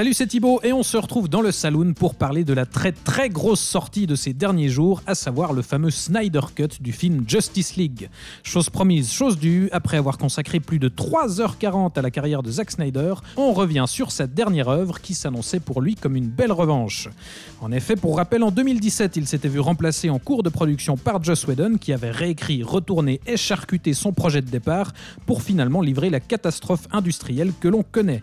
Salut, c'est Thibaut et on se retrouve dans le saloon pour parler de la très très grosse sortie de ces derniers jours, à savoir le fameux Snyder Cut du film Justice League. Chose promise, chose due, après avoir consacré plus de 3h40 à la carrière de Zack Snyder, on revient sur sa dernière œuvre qui s'annonçait pour lui comme une belle revanche. En effet, pour rappel, en 2017, il s'était vu remplacé en cours de production par Joss Whedon qui avait réécrit, retourné et charcuté son projet de départ pour finalement livrer la catastrophe industrielle que l'on connaît.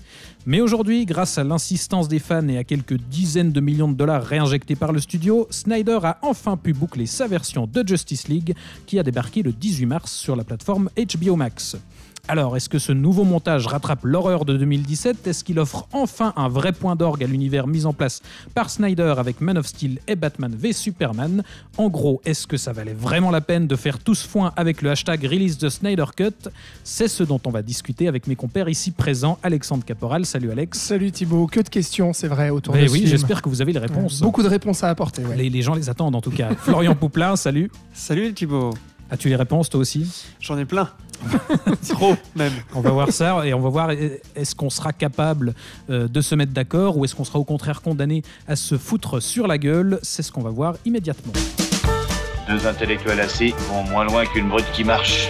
Mais aujourd'hui, grâce à l'insistance des fans et à quelques dizaines de millions de dollars réinjectés par le studio, Snyder a enfin pu boucler sa version de Justice League qui a débarqué le 18 mars sur la plateforme HBO Max. Alors, est-ce que ce nouveau montage rattrape l'horreur de 2017 Est-ce qu'il offre enfin un vrai point d'orgue à l'univers mis en place par Snyder avec Man of Steel et Batman v Superman? En gros, est-ce que ça valait vraiment la peine de faire tout ce foin avec le hashtag Release the Snyder Cut? C'est ce dont on va discuter avec mes compères ici présents. Alexandre Caporal, salut Alex. Salut Thibaut, que de questions, c'est vrai, autour Ben de oui, j'espère que vous avez les réponses. Beaucoup de réponses à apporter. ouais. Les, les gens les attendent en tout cas. Florian Pouplin, salut. Salut Thibaut, As-tu les réponses toi aussi? J'en ai plein. Trop même. On va voir ça et on va voir est-ce qu'on sera capable euh, de se mettre d'accord ou est-ce qu'on sera au contraire condamné à se foutre sur la gueule? C'est ce qu'on va voir immédiatement. Deux intellectuels assis vont moins loin qu'une brute qui marche.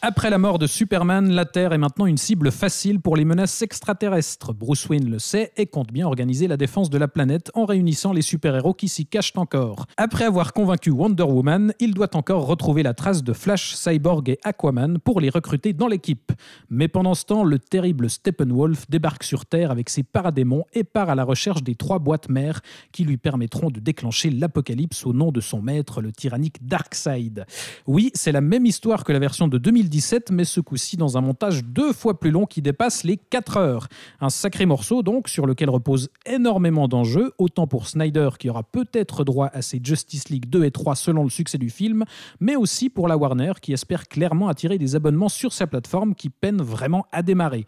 Après la mort de Superman, la Terre est maintenant une cible facile pour les menaces extraterrestres. Bruce Wayne le sait et compte bien organiser la défense de la planète en réunissant les super-héros qui s'y cachent encore. Après avoir convaincu Wonder Woman, il doit encore retrouver la trace de Flash, Cyborg et Aquaman pour les recruter dans l'équipe. Mais pendant ce temps, le terrible Steppenwolf débarque sur Terre avec ses paradémons et part à la recherche des trois boîtes mères qui lui permettront de déclencher l'apocalypse au nom de son maître, le tyrannique Darkseid. Oui, c'est la même histoire que la version de 2017, mais ce coup-ci dans un montage deux fois plus long qui dépasse les 4 heures. Un sacré morceau donc sur lequel repose énormément d'enjeux, autant pour Snyder qui aura peut-être droit à ses Justice League 2 et 3 selon le succès du film, mais aussi pour la Warner qui espère clairement attirer des abonnements sur sa plateforme qui peine vraiment à démarrer.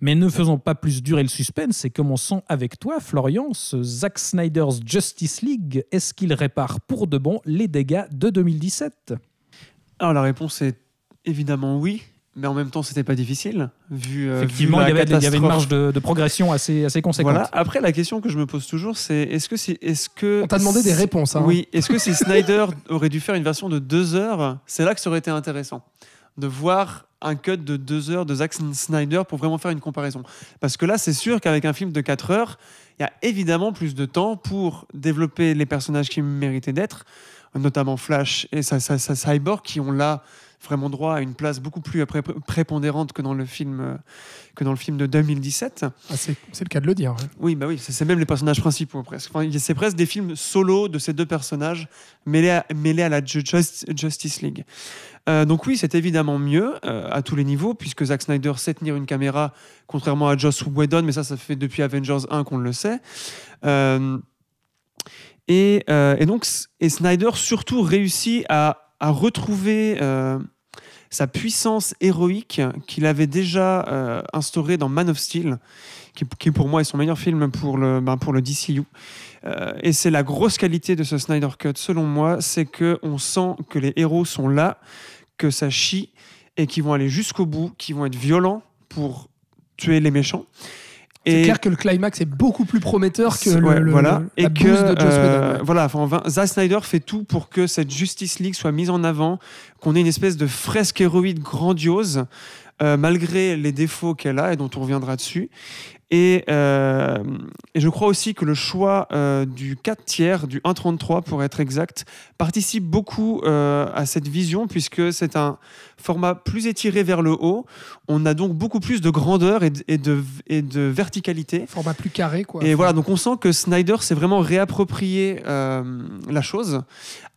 Mais ne faisons pas plus durer le suspense et commençons avec toi Florian, ce Zack Snyder's Justice League, est-ce qu'il répare pour de bon les dégâts de 2017 Alors la réponse est évidemment oui, mais en même temps c'était pas difficile vu. euh, Effectivement, vu il y, avait, il y avait une marge de, de progression assez, assez conséquente. Voilà. Après la question que je me pose toujours c'est est-ce que c'est est-ce que On t'a demandé des réponses. hein. Oui, est-ce que si Snyder aurait dû faire une version de deux heures, c'est là que ça aurait été intéressant de voir un cut de deux heures de Zack Snyder pour vraiment faire une comparaison. Parce que là, c'est sûr qu'avec un film de 4 heures, il y a évidemment plus de temps pour développer les personnages qui méritaient d'être, notamment Flash et sa, sa- sa Cyborg, qui ont là vraiment droit à une place beaucoup plus pré- prépondérante que dans le film, euh, que dans le film de 2017. Ah, c'est le cas de le dire. ouais. Oui, bah oui, c'est même les personnages principaux presque. Enfin, c'est presque des films solo de ces deux personnages mêlés à, mêlés à la Ju- Just- Justice League. Euh, donc oui, c'est évidemment mieux euh, à tous les niveaux, puisque Zack Snyder sait tenir une caméra, contrairement à Joss Whedon, mais ça, ça fait depuis Avengers 1 qu'on le sait. Euh, et, et donc, et Snyder surtout réussit à, à retrouver euh, sa puissance héroïque qu'il avait déjà euh, instaurée dans Man of Steel, qui, pour moi est son meilleur film pour le, ben, pour le DCU. Euh, et c'est la grosse qualité de ce Snyder Cut, selon moi, c'est que on sent que les héros sont là, que ça chie et qu'ils vont aller jusqu'au bout, qu'ils vont être violents pour tuer les méchants. C'est clair que le climax est beaucoup plus prometteur que le, ouais, le- voilà. la et que de Joss euh, ouais. voilà enfin, Zack Snyder fait tout pour que cette Justice League soit mise en avant qu'on ait une espèce de fresque héroïque grandiose euh, malgré les défauts qu'elle a et dont on reviendra dessus et, euh, et je crois aussi que le choix euh, du 4 tiers, du 1.33 pour être exact, participe beaucoup euh, à cette vision puisque c'est un format plus étiré vers le haut. On a donc beaucoup plus de grandeur et de, et de, et de verticalité. Format plus carré, quoi. Et voilà, donc on sent que Snyder s'est vraiment réapproprié euh, la chose.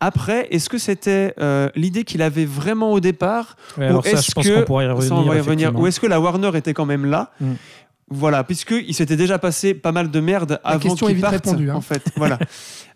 Après, est-ce que c'était euh, l'idée qu'il avait vraiment au départ? Ouais, Ou alors ça, est-ce je pense que- y revenir. ça, on va y revenir. effectivement. Ou est-ce que la Warner était quand même là? Mm. Voilà, puisqu'il s'était déjà passé pas mal de merde avant question est qu'il vite parte, répondue, hein. en fait. Voilà.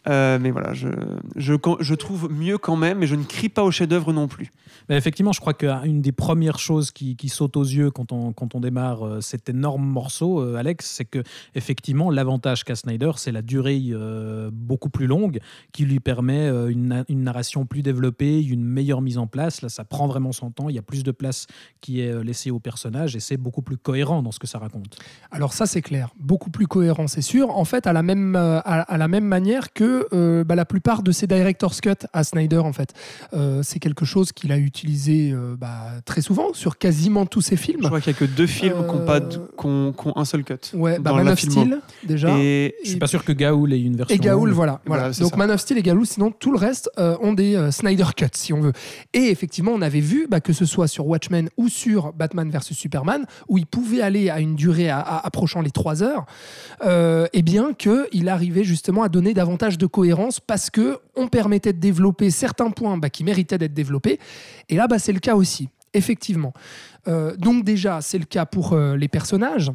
Euh, mais voilà, je, je, je trouve mieux quand même, mais je ne crie pas au chef-d'œuvre non plus. Mais effectivement, je crois qu'une des premières choses qui, qui saute aux yeux quand on, quand on démarre euh, cet énorme morceau, euh, Alex, c'est que effectivement l'avantage qu'a Snyder, c'est la durée euh, beaucoup plus longue qui lui permet euh, une, une narration plus développée, une meilleure mise en place. Là, ça prend vraiment son temps. Il y a plus de place qui est euh, laissée au personnage et c'est beaucoup plus cohérent dans ce que ça raconte. Alors ça c'est clair, beaucoup plus cohérent c'est sûr. En fait à la même, euh, à, à la même manière que euh, bah, la plupart de ses director's cut à Snyder en fait. Euh, c'est quelque chose qu'il a utilisé euh, bah, très souvent sur quasiment tous ses films. Je crois qu'il n'y a que deux films qui ont pas de- qui ont- qui ont un seul cut. Ouais, bah, Man la of filmo. Steel déjà. Et Je suis pas sûr que Gaoul ait une version. Et Gaoul, voilà. Voilà, voilà. c'est Donc ça. Man of Steel et Gaoul, sinon tout le reste euh, ont des euh, Snyder Cuts, si on veut. Et effectivement, on avait vu, bah, que ce soit sur Watchmen ou sur Batman vs Superman, où il pouvait aller à une durée à- à- approchant les 3 heures, euh, et bien qu'il arrivait justement à donner davantage de cohérence parce que on permettait de développer certains points bah, qui méritaient d'être développés. Et là, bah, c'est le cas aussi, effectivement. Euh, donc déjà, c'est le cas pour euh, les personnages.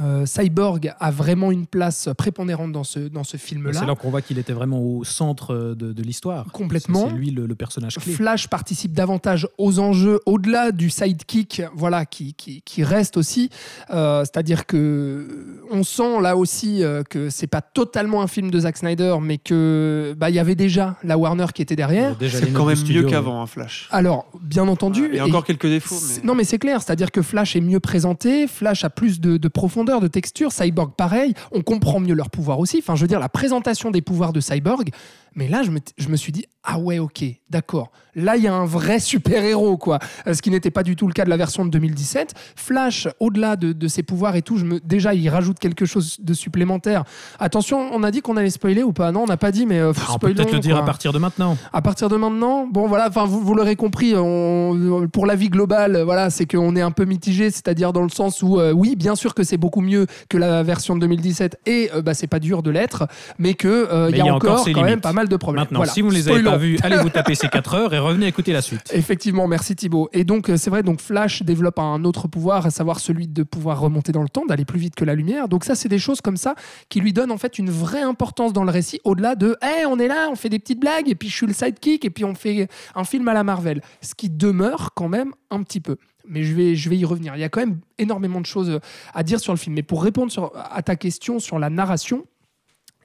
Euh, Cyborg a vraiment une place prépondérante dans ce, dans ce film-là. C'est là qu'on voit qu'il était vraiment au centre de, de l'histoire. Complètement. C'est lui le, le personnage clé. Flash participe davantage aux enjeux au-delà du sidekick, voilà, qui, qui, qui reste aussi. Euh, C'est-à-dire que on sent là aussi euh, que c'est pas totalement un film de Zack Snyder, mais que bah il y avait déjà la Warner qui était derrière. C'est quand même mieux qu'avant, un Flash. Alors, bien entendu. Il y a et- encore quelques défauts. Mais... Non, mais c'est clair, c'est-à-dire que Flash est mieux présenté, Flash a plus de, de profondeur, de texture, Cyborg pareil, on comprend mieux leurs pouvoirs aussi. Enfin, je veux dire, la présentation des pouvoirs de Cyborg, mais là, je me, je me suis dit, ah ouais, ok, d'accord. Là, il y a un vrai super-héros, quoi. Euh, Ce qui n'était pas du tout le cas de la version de 2017. Flash, au-delà de, de ses pouvoirs et tout, je me, déjà, il rajoute quelque chose de supplémentaire. Attention, on a dit qu'on allait spoiler ou pas? Non, on n'a pas dit, mais euh, Ah, on peut peut-être le dire quoi. à partir de maintenant. À partir de maintenant, bon voilà, enfin vous, vous l'aurez compris, on- pour la vie globale, euh, voilà, c'est qu'on est un peu mitigé, c'est-à-dire dans le sens où euh, oui, bien sûr que c'est beaucoup mieux que la version de 2017 et euh, bah, c'est pas dur de l'être, mais euh, il y a, encore, ses quand même pas mal de problèmes. Maintenant, Voilà. si vous ne les avez pas vus, allez vous taper ces 4 heures et revenez écouter la suite. Effectivement, merci Thibaut. Et donc, euh, c'est vrai, donc Flash développe un autre pouvoir, à savoir celui de pouvoir remonter dans le temps, d'aller plus vite que la lumière. Donc ça, c'est des choses comme ça qui lui donnent en fait une vraie importance dans le récit, au-delà de « Hey, on est là, on fait des petites blagues, et puis je suis le sidekick, et puis on fait un film à la Marvel ». Ce qui demeure quand même un petit peu. Mais je vais, je vais y revenir. Il y a quand même énormément de choses à dire sur le film. Mais pour répondre sur- à ta question sur la narration,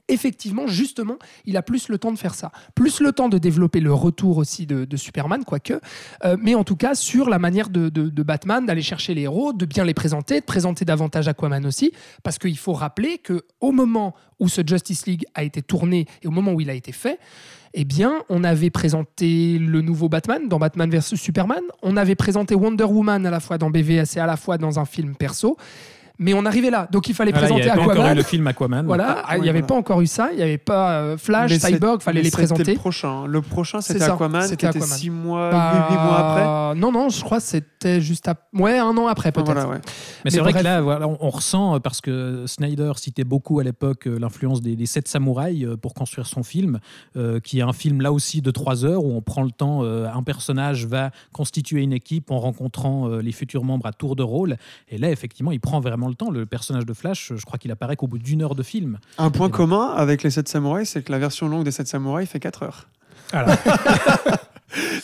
effectivement, justement, il a plus le temps de faire ça. Plus le temps de développer le retour aussi de, Superman, quoique. Euh, mais en tout cas, sur la manière de, Batman d'aller chercher les héros, de bien les présenter, de présenter davantage Aquaman aussi. Parce qu'il faut rappeler que au moment où ce Justice League a été tourné et au moment où il a été fait, eh bien, on avait présenté le nouveau Batman dans Batman vs Superman. On avait présenté Wonder Woman à la fois dans BVS et à la fois dans un film perso. Mais on arrivait là. Donc il fallait Voilà, il n'y présenter avait pas encore eu Aquaman. le film Aquaman. Voilà, Ah, il oui, n'y avait voilà. pas encore eu ça, il n'y avait pas euh, Flash, Mais Cyborg, fallait les c'était présenter. le prochain. Le prochain, C'est c'était ça, Aquaman, c'était. 6 mois, Bah, 8 mois après. Non, non, je crois que c'était juste après. Ouais, un an après peut-être. voilà, ouais. Mais c'est vrai bref. que là, voilà, on, on ressent, euh, parce que Snyder citait beaucoup à l'époque euh, l'influence des, des sept samouraïs pour construire son film, euh, qui est un film là aussi de trois heures où on prend le temps, euh, un personnage va constituer une équipe en rencontrant euh, les futurs membres à tour de rôle. Et là, effectivement, il prend vraiment le temps. Le personnage de Flash, je crois qu'il apparaît qu'au bout d'une heure de film. Un point Et- commun avec les 7 samouraïs, c'est que la version longue des 7 samouraïs fait 4 heures.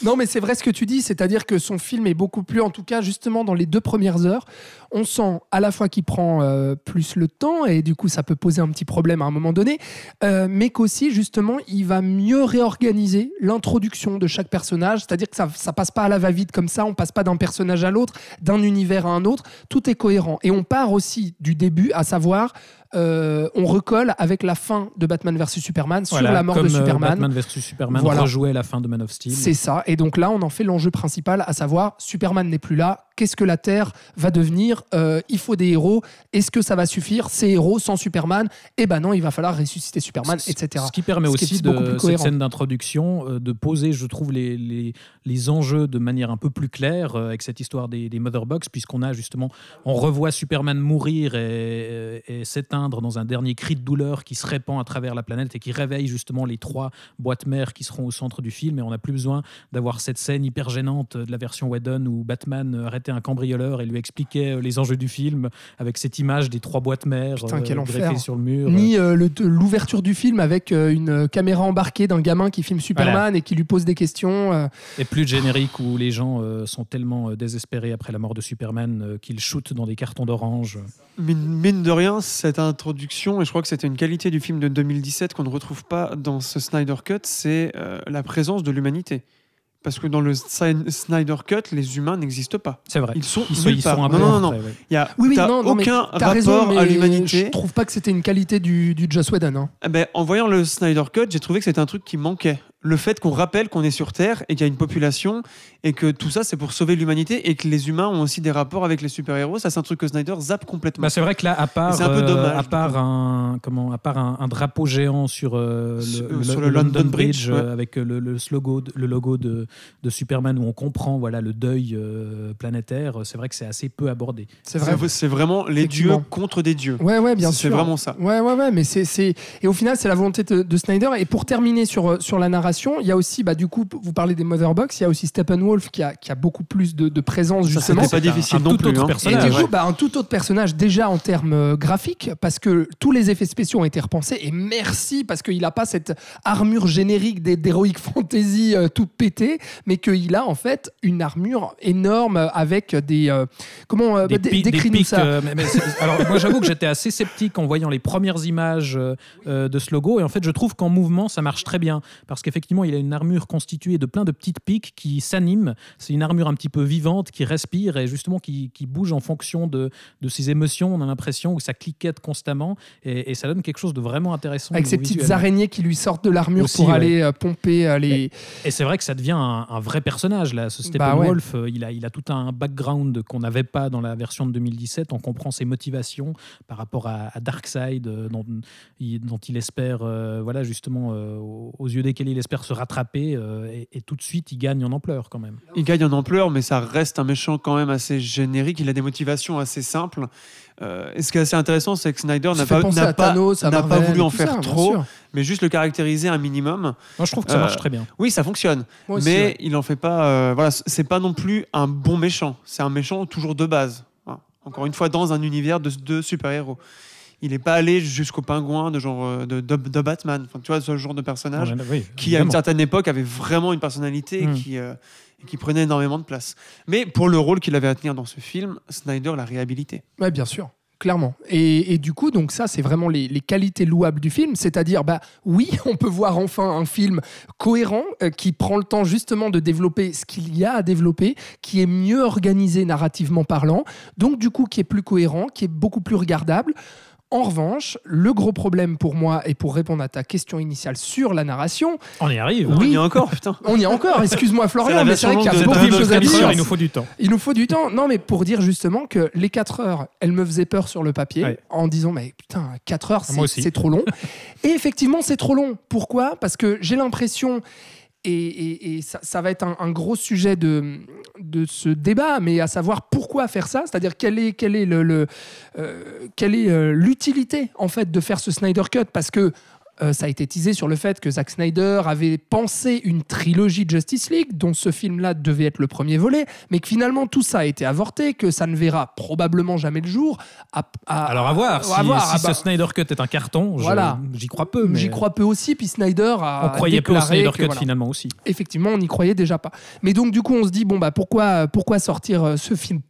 Non, mais c'est vrai ce que tu dis, c'est-à-dire que son film est beaucoup plus, en tout cas, justement, dans les deux premières heures, on sent à la fois qu'il prend euh, plus le temps, et du coup, ça peut poser un petit problème à un moment donné, euh, mais qu'aussi, justement, il va mieux réorganiser l'introduction de chaque personnage, c'est-à-dire que ça, ça passe pas à la va-vite comme ça, on passe pas d'un personnage à l'autre, d'un univers à un autre, tout est cohérent. Et on part aussi du début, à savoir, euh, on recolle avec la fin de Batman vs Superman sur Voilà, la mort comme, de euh, Superman. Batman vs Superman Voilà. rejouait la fin de Man of Steel. C'est ça. Et donc là, on en fait l'enjeu principal, à savoir, Superman n'est plus là. Qu'est-ce que la Terre va devenir Euh, Il faut des héros. Est-ce que ça va suffire Ces héros sans Superman? Eh ben non, il va falloir ressusciter Superman, etc. Ce qui permet Ce qui est aussi de cette scène d'introduction euh, de poser, je trouve, les, les, les enjeux de manière un peu plus claire euh, avec cette histoire des, des Mother Box, puisqu'on a justement, on revoit Superman mourir et, et s'éteindre dans un dernier cri de douleur qui se répand à travers la planète et qui réveille justement les trois boîtes mères qui seront au centre du film. Et on n'a plus besoin d'avoir cette scène hyper gênante de la version Whedon où Batman arrête arrêtait un cambrioleur et lui expliquait euh, les enjeux du film avec cette image des trois boîtes mères Putain, quel greffées enfer. sur le mur. Ni euh, l'ouverture du film avec euh, une caméra embarquée d'un gamin qui filme Superman et qui lui pose des questions. euh, Et plus de générique où les gens euh, sont tellement euh, désespérés après la mort de Superman euh, qu'ils shootent dans des cartons d'orange. Mine, de rien, cette introduction, et je crois que c'était une qualité du film de 2017 qu'on ne retrouve pas dans ce Snyder Cut, c'est euh, la présence de l'humanité. Parce que dans le Sny- Snyder Cut, les humains n'existent pas. C'est vrai. Ils sont Ils sont, nulle ils sont part. un peu Non, non, non, ouais. Il y a Oui, oui, non, aucun rapport raison, mais à l'humanité. Je trouve pas que c'était une qualité du, du Joss Whedon. hein. Eh ben, en voyant le Snyder Cut, j'ai trouvé que c'était un truc qui manquait. Le fait qu'on rappelle qu'on est sur Terre et qu'il y a une population et que tout ça c'est pour sauver l'humanité et que les humains ont aussi des rapports avec les super-héros, ça c'est un truc que Snyder zappe complètement. Bah, c'est vrai que là, à part, c'est un peu euh, dommage, à part, un, comment, à part un, un drapeau géant sur, euh, le, Sur- le- sur le le London, London Bridge, Bridge, euh, ouais. avec le, le logo, de, le logo de, de Superman où on comprend voilà, le deuil euh, planétaire, c'est vrai que c'est assez peu abordé. C'est vrai. C'est c'est vraiment les dieux contre des dieux. Ouais, ouais, bien C'est sûr. vraiment ça. Ouais, ouais, ouais, mais c'est, c'est... Et au final, c'est la volonté de, de Snyder. Et pour terminer sur, sur la narration, il y a aussi, bah, du coup, vous parlez des Motherbox, il y a aussi Steppenwolf qui a, qui a beaucoup plus de, de présence, justement. pas C'est un- difficile un non tout plus. autre hein. Et personnage. du Ouais. coup, bah, un tout autre personnage déjà en termes euh, graphiques, parce que tous les effets spéciaux ont été repensés. Et merci, parce qu'il n'a pas cette armure générique des- d'Heroic Fantasy euh, toute pétée, mais qu'il a en fait une armure énorme avec des. euh, comment euh, Des, bah, décris-nous ça. euh, mais- mais alors moi j'avoue que j'étais assez sceptique en voyant les premières images euh, de ce logo et en fait je trouve qu'en mouvement ça marche très bien parce qu'effectivement il a une armure constituée de plein de petites pics qui s'animent c'est une armure un petit peu vivante qui respire et justement qui, qui bouge en fonction de, de ses émotions on a l'impression que ça cliquette constamment et, et ça donne quelque chose de vraiment intéressant Avec ces petites araignées qui lui sortent de l'armure pour ouais. aller euh, pomper euh, les. Et c'est vrai que ça devient un, un vrai personnage là. Ce Bah Steppenwolf, euh, il, a, il a tout un background qu'on n'avait pas dans la version de 2017. On comprend ses motivations par rapport à, à Darkseid, dont, il, dont il espère, euh, voilà, justement, euh, aux yeux desquels il espère se rattraper. euh, et, et tout de suite, il gagne en ampleur quand même. Il gagne en ampleur, mais ça reste un méchant quand même assez générique. Il a des motivations assez simples. Euh, et ce qui est assez intéressant, c'est que Snyder n'a pas, n'a pas, Thanos, voulu en faire ça, trop, mais juste le caractériser un minimum. Moi, je trouve que ça Euh, marche très bien. Oui, ça fonctionne, aussi, mais ouais. il en fait pas. euh, voilà, c'est pas non plus un bon méchant. C'est un méchant toujours de base. Voilà. Encore une fois, dans un univers de, de super-héros. Il n'est pas allé jusqu'au pingouin de genre euh, de, de- de Batman. Enfin, tu vois, ce genre de personnage oui, qui à une certaine époque avait vraiment une personnalité et Mm. qui, euh, qui prenait énormément de place. Mais pour le rôle qu'il avait à tenir dans ce film, Snyder l'a réhabilité. Ouais, bien sûr. Clairement. Et, et du coup, donc ça, c'est vraiment les, les qualités louables du film. C'est-à-dire, bah oui, on peut voir enfin un film cohérent euh, qui prend le temps justement de développer ce qu'il y a à développer, qui est mieux organisé narrativement parlant, donc du coup qui est plus cohérent, qui est beaucoup plus regardable. En revanche, le gros problème pour moi, et pour répondre à ta question initiale sur la narration, On y arrive. Oui. Il y a encore, putain. on y est encore, excuse-moi Florian, mais c'est vrai qu'il y a beaucoup de choses à dire. heures, il nous faut du temps. Il nous faut du temps. Non, mais pour dire justement que les 4 heures, elles me faisaient peur sur le papier Ouais. en disant, mais putain, 4 heures, c'est trop long. et effectivement, c'est trop long. Pourquoi? Parce que j'ai l'impression, et, ça, va être un, gros sujet de, ce débat, mais à savoir pourquoi faire ça, c'est-à-dire quelle est, quelle est le, le, euh, quelle est euh, l'utilité en fait de faire ce Snyder Cut, parce que euh, ça a été teasé sur le fait que Zack Snyder avait pensé une trilogie de Justice League, dont ce film-là devait être le premier volet, mais que finalement tout ça a été avorté, que ça ne verra probablement jamais le jour. À- à- Alors à voir. Si, à voir, si bah, ce Snyder Cut est un carton, Voilà. j'y crois peu. mais J'y crois peu aussi, puis Snyder a On croyait peu au Snyder que, Cut voilà. finalement aussi. effectivement, on n'y croyait déjà pas. Mais donc, du coup, on se dit, bon, bah, pourquoi, pourquoi sortir euh, ce film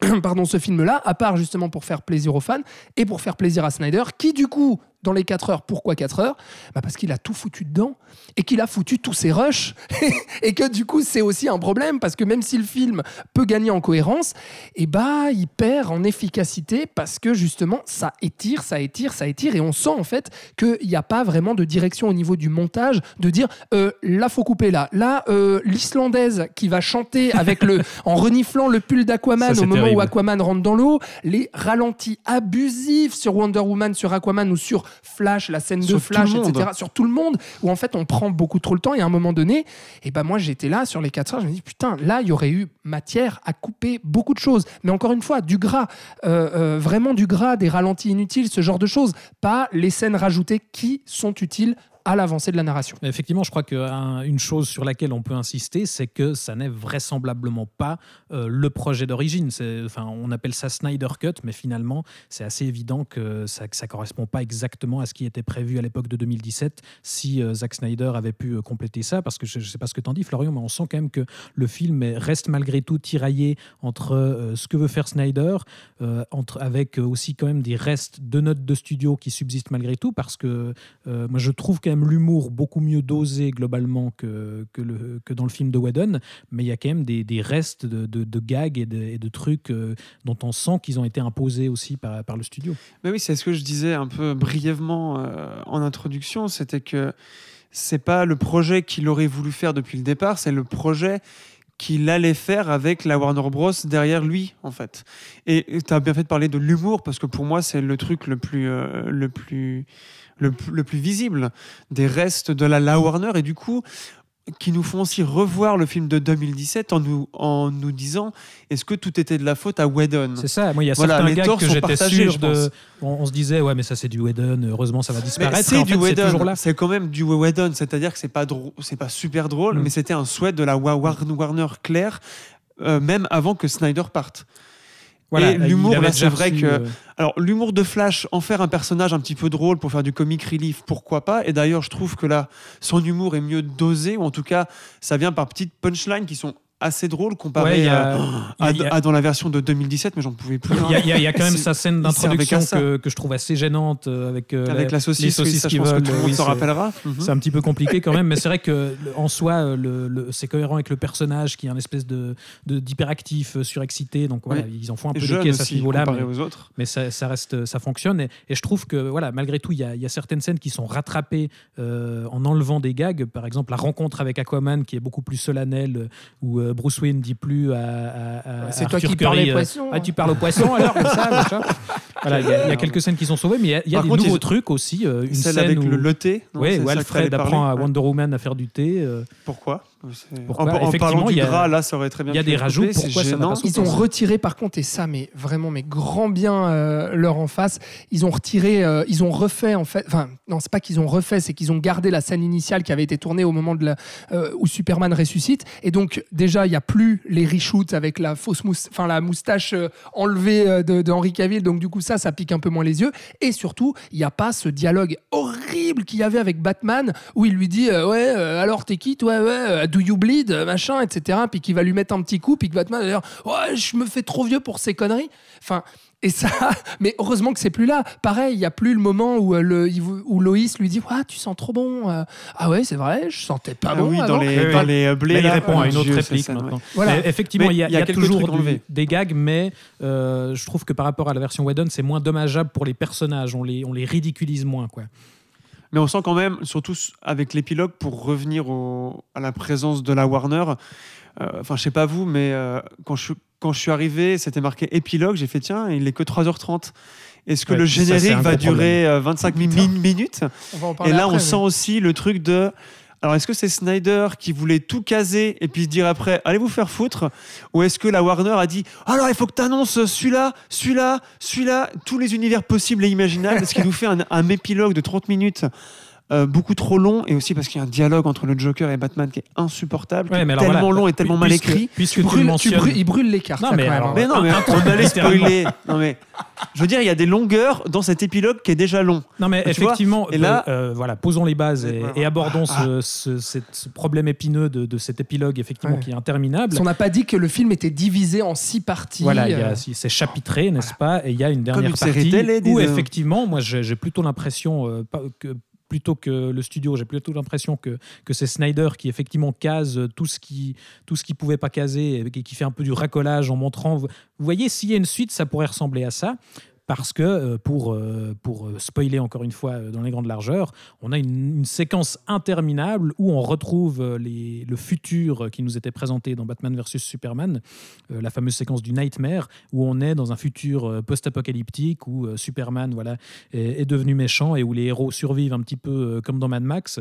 Pardon, ce film-là, à part justement pour faire plaisir aux fans et pour faire plaisir à Snyder, qui du coup, dans les 4 heures, pourquoi 4 heures? Bah Parce qu'il a tout foutu dedans et qu'il a foutu tous ses rushs et que du coup, c'est aussi un problème parce que même si le film peut gagner en cohérence, et bah, il perd en efficacité parce que justement, ça étire, ça étire, ça étire et on sent en fait qu'il n'y a pas vraiment de direction au niveau du montage de dire euh, là, faut couper là. Là, euh, l'Islandaise qui va chanter avec le, en reniflant le pull d'Aquaman au moment où. Aquaman rentre dans l'eau, les ralentis abusifs sur Wonder Woman, sur Aquaman ou sur Flash, la scène de Sur Flash, etc. Sur tout le monde, où en fait on prend beaucoup trop le temps et à un moment donné, et ben moi j'étais là sur les 4 heures, je me dis putain, là il y aurait eu matière à couper beaucoup de choses. Mais encore une fois, du gras, euh, euh, vraiment du gras, des ralentis inutiles, ce genre de choses, pas les scènes rajoutées qui sont utiles l'avancée de la narration. Effectivement, je crois qu'une chose sur laquelle on peut insister, c'est que ça n'est vraisemblablement pas euh, le projet d'origine. Enfin, on appelle ça Snyder Cut, mais finalement, c'est assez évident que ça ne correspond pas exactement à ce qui était prévu à l'époque de 2017 si euh, Zack Snyder avait pu euh, compléter ça. Parce que je ne sais pas ce que t'en dis, Florian, mais on sent quand même que le film est- reste malgré tout tiraillé entre euh, ce que veut faire Snyder, entre, avec aussi quand même des restes de notes de studio qui subsistent malgré tout, parce que moi je trouve quand même l'humour beaucoup mieux dosé globalement que, que, dans le film de Whedon, mais il y a quand même des, restes de, gags et de, trucs euh, dont on sent qu'ils ont été imposés aussi par, par le studio. Mais oui, c'est ce que je disais un peu brièvement euh, en introduction, c'était que c'est pas le projet qu'il aurait voulu faire depuis le départ, c'est le projet qu'il allait faire avec la Warner Bros derrière lui en fait. Et tu as bien fait de parler de l'humour parce que pour moi c'est le truc le plus euh, le plus le, plus- le plus visible des restes de la, la Warner et du coup qui nous font aussi revoir le film de 2017 en nous, en nous disant est-ce que tout était de la faute à Whedon? C'est ça, moi il y a Voilà, certains torts que j'étais sûr de... On, on se disait, ouais mais ça c'est du Whedon, heureusement ça va disparaître. C'est du fait, c'est Whedon, quand même du Whedon, c'est-à-dire que c'est pas c'est pas super drôle, Mm. mais c'était un souhait de la Wa- War- Warner Claire, euh, même avant que Snyder parte. Voilà, Et l'humour, là, c'est vrai que- euh, Alors l'humour de Flash, en faire un personnage un petit peu drôle pour faire du comic relief, pourquoi pas? Et d'ailleurs, je trouve que là, son humour est mieux dosé, ou en tout cas, ça vient par petites punchlines qui sont assez drôles comparé Ouais, a- à, a- dans la version de 2017, mais j'en pouvais plus. Il y, a- y y quand même sa scène d'introduction que, que je trouve assez gênante euh, avec, euh, Avec la saucisse, les oui, saucisses je qui pense que volent. tout le monde oui, s'en rappellera. Mhm. C'est un petit peu compliqué quand même, mais c'est vrai que en soi, euh, le, le- c'est cohérent avec le personnage qui est un espèce de d'hyperactif, surexcité. Donc voilà, ils en font un peu des caisses à ce niveau-là. mais- aux autres. mais ça, ça reste, ça fonctionne. Et, et je trouve que, voilà, malgré tout, il y y a certaines scènes qui sont rattrapées euh, en enlevant des gags. Par exemple, la rencontre avec Aquaman, qui est beaucoup plus solennelle, où euh, Bruce Wayne dit plus à, à- à C'est toi qui parles aux euh, poissons. ah, tu parles aux poissons alors comme ça, machin. Voilà, il y, a- il y a quelques scènes qui sont sauvées, mais il y a, y a des contre, nouveaux ils- trucs aussi. euh, une Celle scène avec où, le, thé. non, ouais, Alfred apprend à Wonder Woman à faire du thé. Pourquoi? Pourquoi En, en parlant du y gras, là, ça aurait très bien il y a des rajouts, coupé, c'est pourquoi ça pas Ils ont retiré par contre, et ça, mais vraiment, mais grand bien euh, leur en face, ils ont retiré, euh, ils ont refait en fait, enfin, non, c'est pas qu'ils ont refait, c'est qu'ils ont gardé la scène initiale qui avait été tournée au moment de la, euh, où Superman ressuscite. Et donc, déjà, il n'y a plus les reshoots avec la fausse moustache, enfin, la moustache euh, enlevée de, de Henry Cavill. Donc, du coup, ça, ça pique un peu moins les yeux. Et surtout, il n'y a pas ce dialogue horrible qu'il y avait avec Batman où il lui dit euh, Ouais, euh, alors t'es qui toi? Ouais, euh, do you bleed? Machin, etc. Puis qu'il va lui mettre un petit coup, puis que Batman va dire Ouais, je me fais trop vieux pour ces conneries. Enfin. Et ça, mais heureusement que c'est plus là. Pareil, il y a plus le moment où, euh, le, où Loïs lui dit ouais, tu sens trop bon. euh, ah ouais, c'est vrai, je sentais pas Ah bon. oui, dans les, dans les euh, blés. Là, il répond à une autre réplique ouais. maintenant. Voilà. Effectivement, il y a, il y a il y a quelques toujours du- des gags, mais euh, je trouve que par rapport à la version Whedon, c'est moins dommageable pour les personnages. On les, on les ridiculise moins. Quoi. Mais on sent quand même, surtout avec l'épilogue, pour revenir au- à la présence de la Warner. euh, Enfin, je sais pas vous, mais euh, quand, je, quand je suis arrivé, c'était marqué épilogue. J'ai fait tiens, il est que 3h30. Est-ce que Ouais, le générique va durer euh, 25 mi- Putain. minutes? On va en Et là, après, on mais- sent aussi le truc de. Alors, est-ce que c'est Snyder qui voulait tout caser et puis se dire après, allez vous faire foutre? Ou est-ce que la Warner a dit, alors il faut que tu annonces celui-là, celui-là, celui-là, tous les univers possibles et imaginables, ce qui nous fait un, un épilogue de 30 minutes? Euh, beaucoup trop long et aussi parce qu'il y a un dialogue entre le Joker et Batman qui est insupportable, qui Ouais, est mais alors tellement voilà, long et tellement mal écrit. Puisque Tu tu, brûles- le tu mentionnes. brûles- il brûle les cartes. Non, mais alors, hein. Mais non, mais on allait spoiler. Non, mais je veux dire, il y a des longueurs dans cet épilogue qui est déjà long. Non, mais effectivement, et là- euh, voilà, posons les bases et, abordons Ah. ce, ce- problème épineux de, de cet épilogue, effectivement, Ouais. qui est interminable. On n'a pas dit que le film était divisé en six parties. Voilà, euh, c'est chapitré, n'est-ce pas? Et il y a une dernière une série partie télé, où, effectivement, moi, j'ai plutôt l'impression euh, que plutôt que le studio, j'ai plutôt l'impression que, que c'est Snyder qui effectivement case tout ce qui tout ce qui pouvait pas caser et qui fait un peu du racolage en montrant. Vous voyez, s'il y a une suite, ça pourrait ressembler à ça. Parce que, euh, pour, euh, pour euh, spoiler encore une fois dans les grandes largeurs, on a une, une séquence interminable où on retrouve les, le futur qui nous était présenté dans Batman vs Superman, la fameuse séquence du Nightmare, où on est dans un futur post-apocalyptique où Superman voilà, est, est devenu méchant et où les héros survivent un petit peu comme dans Mad Max.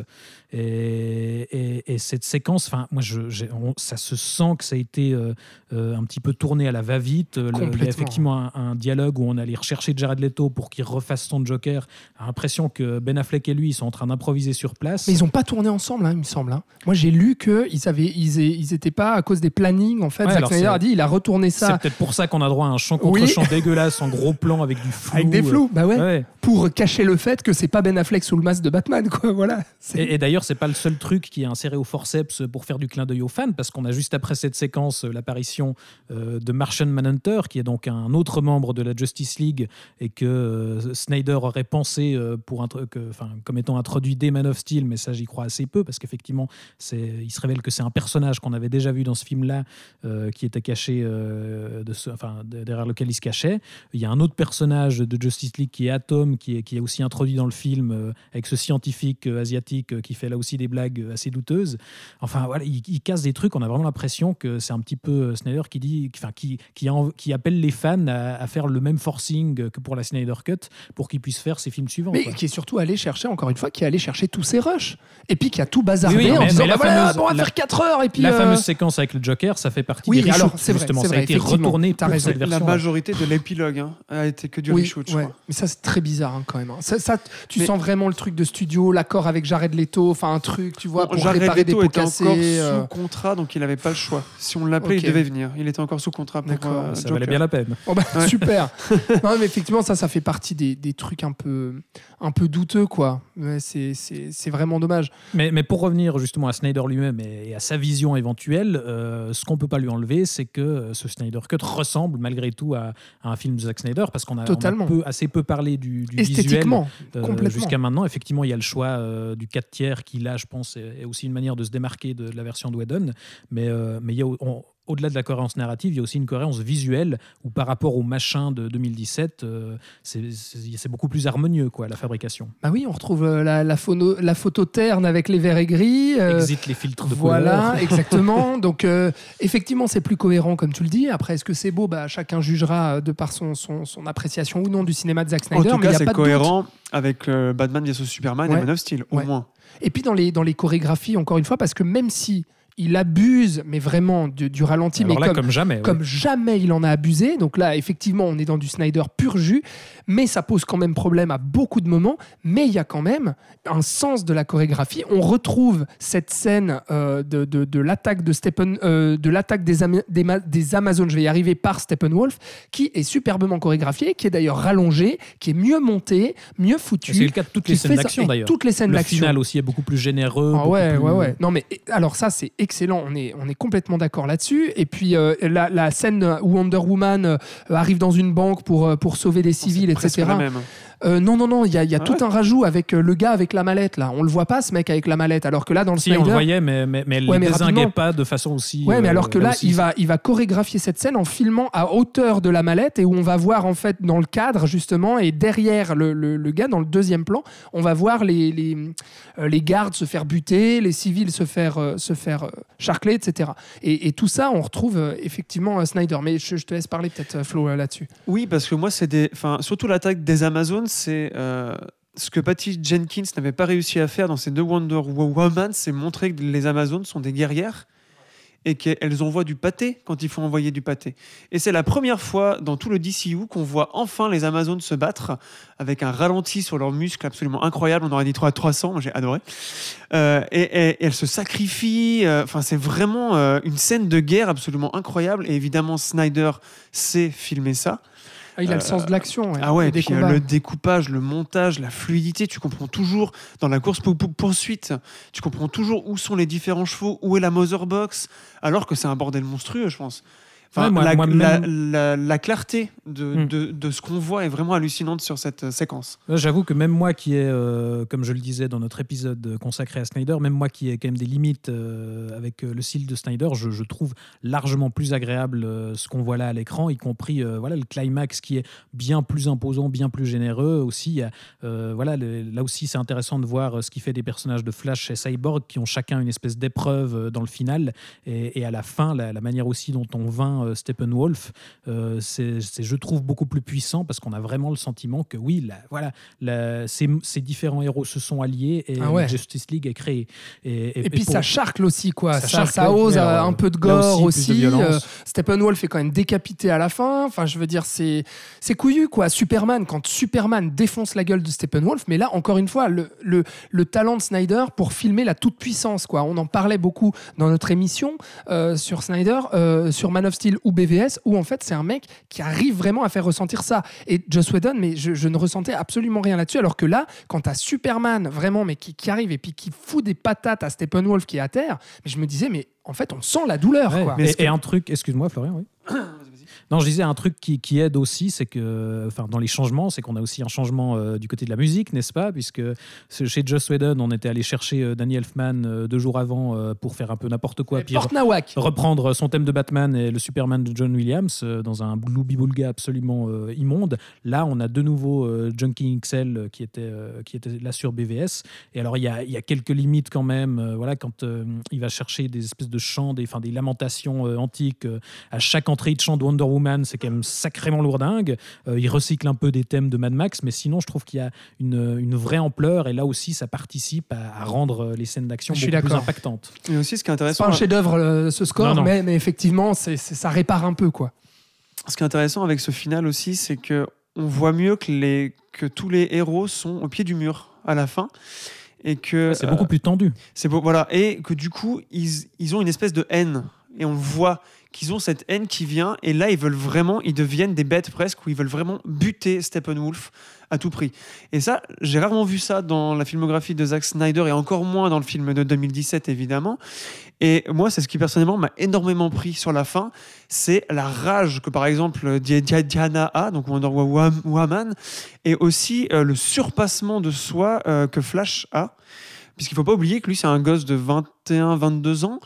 Et, et- et cette séquence, enfin, moi, je, j'ai- on- ça se sent que ça a été euh, un petit peu tourné à la va-vite. Il y a effectivement un, un dialogue où on allait rechercher chercher Jared Leto pour qu'il refasse son Joker. J'ai l'impression que Ben Affleck et lui, ils sont en train d'improviser sur place. Mais ils n'ont pas tourné ensemble, hein, il me semble. hein. Moi, j'ai lu qu'ils avaient, ils, ils étaient pas à cause des plannings. En fait, Ouais, alors c'est- a dit, il a retourné C'est ça peut-être pour ça qu'on a droit à un champ contre Oui. champ dégueulasse en gros plan avec du flou. avec des flous. Bah ouais. Ouais. Pour cacher le fait que c'est pas Ben Affleck sous le masque de Batman, quoi. Voilà. C'est- Et, et d'ailleurs, c'est pas le seul truc qui est inséré au forceps pour faire du clin d'œil aux fans, parce qu'on a juste après cette séquence euh, l'apparition euh, de Martian Manhunter, qui est donc un autre membre de la Justice League et que euh, Snyder aurait pensé euh, pour un truc, euh, enfin, comme étant introduit dès Man of Steel, mais ça j'y crois assez peu, parce qu'effectivement, il se révèle que c'est un personnage qu'on avait déjà vu dans ce film-là, qui était caché, enfin, de- derrière lequel il se cachait. Il y a un autre personnage de Justice League qui est Atom, qui est, qui est aussi introduit dans le film avec ce scientifique asiatique qui fait là aussi des blagues assez douteuses. Enfin voilà, il, il casse des trucs. On a vraiment l'impression que c'est un petit peu Snyder qui dit, enfin qui qui, appelle les fans à faire le même forcing euh, que pour la Snyder Cut pour qu'ils puissent faire ses films suivants. Mais quoi. qui est surtout allé chercher, encore une fois, qui est allé chercher tous ses rushs. Et puis qui a tout bazardé Oui, oui, en mais- disant mais la bah voilà, bon, on va la- faire 4 heures. Et puis, la euh, fameuse séquence avec le Joker, ça fait partie Oui, des alors, c'est vrai, justement. c'est ça a vrai, été retourné raison. cette La version. majorité de l'épilogue hein, a été que du oui, reshoot, ouais. Mais ça, c'est très bizarre hein, quand même. hein. Ça, ça, tu Mais- sens vraiment le truc de studio, l'accord avec Jared Leto, enfin un truc, tu vois, Bon, pour Jared réparer des Leto pots était cassés. encore euh, sous contrat, donc il n'avait pas le choix. Si on l'appelait, il devait venir. Il était encore sous contrat pour D'accord, euh, Ça Joker. valait bien la peine. Bon bah, super. effectivement, ça, ça fait partie des, des trucs un peu, un peu douteux, quoi. C'est, vraiment dommage. Mais, mais pour revenir justement à Snyder lui-même et, à sa vision éventuelle, euh, ce qu'on peut pas lui enlever, c'est que euh, ce Snyder Cut ressemble malgré tout à, à un film de Zack Snyder, parce qu'on a, on a Totalement. peu- assez peu parlé du, du visuel euh, jusqu'à maintenant. Effectivement, il y a le choix euh, du 4 tiers qui, là, je pense, est, est aussi une manière de se démarquer de, de la version de Whedon. Mais, mais il y a, on- au-delà de la cohérence narrative, il y a aussi une cohérence visuelle où, par rapport au machin de 2017, euh, c'est- c'est c'est beaucoup plus harmonieux, quoi, la fabrication. Bah oui, on retrouve euh, la, la, phono- la photo terne avec les verts et gris. euh, Exit les filtres de voilà, couleur. exactement. Donc, euh, effectivement, c'est plus cohérent, comme tu le dis. Après, est-ce que c'est beau? Bah, Chacun jugera de par son, son, son appréciation ou non du cinéma de Zack En Snyder. tout mais il y cas, a c'est doute. cohérent avec euh, Batman vs Superman Ouais. et Man of Steel, au Ouais. moins. Et puis dans les, dans les chorégraphies, encore une fois, parce que même si il abuse, mais vraiment du, du ralenti, Alors mais là, comme, comme jamais. ouais. comme jamais il en a abusé. Donc là, effectivement, on est dans du Snyder pur jus, mais ça pose quand même problème à beaucoup de moments. Mais il y a quand même un sens de la chorégraphie. On retrouve cette scène euh, de, de, de l'attaque de Stephen, euh, de l'attaque des, Am- des, Ma- des Amazones. Je vais y arriver par Steppenwolf, qui est superbement chorégraphiée, qui est d'ailleurs rallongée, qui est mieux montée, mieux foutue. C'est le cas de toutes les scènes d'action d'ailleurs. Toutes les scènes Le d'action. final aussi est beaucoup plus généreux. Ah ouais, plus- ouais, ouais. Non, mais alors ça, c'est excellent. On est, on est complètement d'accord là-dessus. Et puis, euh, la, la scène où Wonder Woman euh, arrive dans une banque pour, euh, pour sauver des civils, C'est presque etc. Euh, non, non, non, il y a, il y a Ah tout ouais un rajout avec euh, le gars avec la mallette, là. On le voit pas, ce mec avec la mallette. Alors que là, dans le Si, Snyder... on le voyait, mais, mais, mais elle Ouais, mais désinguait pas de façon aussi. Ouais, mais euh, alors que là, aussi- il va, il va chorégraphier cette scène en filmant à hauteur de la mallette et où on va voir en fait dans le cadre justement et derrière le, le- le gars dans le deuxième plan, on va voir les, les, euh, les gardes se faire buter, les civils se faire, euh, se faire euh, charcler, etc. Et, et tout ça, on retrouve euh, effectivement euh, Snyder. Mais je, je te laisse parler peut-être euh, Flo euh, là-dessus. Oui, parce que moi, c'est des. Enfin, surtout l'attaque des Amazones, c'est. euh, ce que Patty Jenkins n'avait pas réussi à faire dans ces deux Wonder Woman, c'est montrer que les Amazones sont des guerrières et qu'elles envoient du pâté quand il faut envoyer du pâté. Et c'est la première fois dans tout le DCU qu'on voit enfin les Amazones se battre avec un ralenti sur leurs muscles absolument incroyable. On aurait dit 3 à 300, moi j'ai adoré. Euh, et, elles se sacrifient. euh, Enfin, c'est vraiment une scène de guerre absolument incroyable. Et évidemment, Snyder sait filmer ça. Ah, il a le Euh, sens de l'action. Ah ouais, puis le découpage, le montage, la fluidité, tu comprends toujours dans la course pour, pour- poursuite, tu comprends toujours où sont les différents chevaux, où est la Mother Box, alors que c'est un bordel monstrueux, je pense. Enfin, Ouais, moi- la, moi, la- même- la- la clarté de, Hmm. de- de ce qu'on voit est vraiment hallucinante sur cette euh, séquence. Là, J'avoue que même moi qui ai, euh, comme je le disais dans notre épisode euh, consacré à Snyder, même moi qui ai quand même des limites euh, avec euh, le style de Snyder, je, je trouve largement plus agréable euh, ce qu'on voit là à l'écran, y compris euh, voilà, le climax qui est bien plus imposant, bien plus généreux aussi. euh, voilà, le- là aussi, c'est intéressant de voir euh, ce qui fait des personnages de Flash et Cyborg qui ont chacun une espèce d'épreuve euh, dans le final. Et, et à la fin, la, manière aussi dont on vainc l'ancien euh, Steppenwolf, euh, c'est, je trouve, beaucoup plus puissant parce qu'on a vraiment le sentiment que oui, la- voilà, la- ces, ces différents héros se sont alliés et Ah ouais. Justice League est créée. Et, Et, puis pour- ça charcle aussi, quoi. Ça Ça, charcle, ça ose mais euh, alors, un peu de gore aussi, aussi. Steppenwolf est quand même décapité à la fin. Enfin, je veux dire, c'est c'est couillu, quoi. Superman, quand Superman défonce la gueule de Steppenwolf, mais là, encore une fois, le, le, le talent de Snyder pour filmer la toute-puissance, quoi. On en parlait beaucoup dans notre émission euh, sur Snyder, euh, sur Man of Steel ou BVS, où en fait, c'est un mec qui arrive vraiment à faire ressentir ça. Et Joss Whedon, mais je, je ne ressentais absolument rien là-dessus, alors que là, quand t'as Superman, vraiment, mais qui, qui arrive et puis qui fout des patates à Steppenwolf qui est à terre, mais je me disais, mais en fait, on sent la douleur, Ouais, quoi. et, et un truc, excuse-moi Florian, oui. Non, je disais un truc qui, qui aide aussi, c'est que, enfin, dans les changements, c'est qu'on a aussi un changement euh, du côté de la musique, n'est-ce pas? Puisque chez Joss Whedon, on était allé chercher euh, Danny Elfman euh, deux jours avant euh, pour faire un peu n'importe quoi, puis reprendre son thème de Batman et le Superman de John Williams dans un Boulga absolument immonde. Là, on a de nouveau Junkie XL qui était, qui était là sur BVS. Et alors, il y a, y a quelques limites quand même. voilà, quand il va chercher des espèces de chants, des, enfin, des lamentations antiques à chaque entrée de chant de Wonder Woman, c'est quand même sacrément lourdingue. Euh, il recycle un peu des thèmes de Mad Max, mais sinon, je trouve qu'il y a une, une vraie ampleur. Et là aussi, ça participe à, à rendre euh, les scènes d'action Je suis beaucoup plus impactantes. Et aussi, ce qui est C'est intéressant, pas un chef-d'œuvre euh, ce score, Non, non. Mais, mais effectivement, c'est c'est- ça répare un peu, quoi. ce qui est intéressant avec ce final aussi, c'est que on voit mieux que, les, que tous les héros sont au pied du mur à la fin. Et que C'est euh, beaucoup plus tendu. C'est beau, voilà. Et que du coup, ils, ils ont une espèce de haine. Et on voit qu'ils ont cette haine qui vient. Et là, ils veulent vraiment, ils deviennent des bêtes presque, où ils veulent vraiment buter Steppenwolf à tout prix. Et ça, j'ai rarement vu ça dans la filmographie de Zack Snyder et encore moins dans le film de 2017, évidemment. Et moi, c'est ce qui personnellement m'a énormément pris sur la fin. C'est la rage que, par exemple, Di- Di- Diana a, donc Wonder Wom- Woman, et aussi euh, le surpassement de soi euh, que Flash a. Puisqu'il ne faut pas oublier que lui, c'est un gosse de 21-22 ans,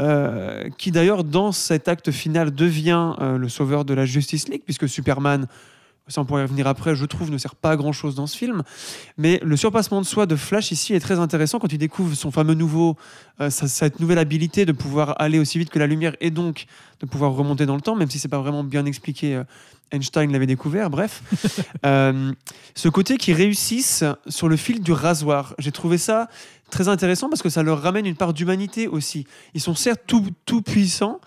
euh, qui d'ailleurs, dans cet acte final, devient euh, le sauveur de la Justice League, puisque Superman, ça on pourrait y revenir après, je trouve, ne sert pas à grand-chose dans ce film. Mais le surpassement de soi de Flash ici est très intéressant quand il découvre son fameux nouveau, euh, sa- cette nouvelle habilité de pouvoir aller aussi vite que la lumière et donc de pouvoir remonter dans le temps, même si c'est pas vraiment bien expliqué. euh, Einstein l'avait découvert, bref. Euh, ce côté qui réussissent sur le fil du rasoir, j'ai trouvé ça très intéressant parce que ça leur ramène une part d'humanité aussi. Ils sont certes tout, tout puissants,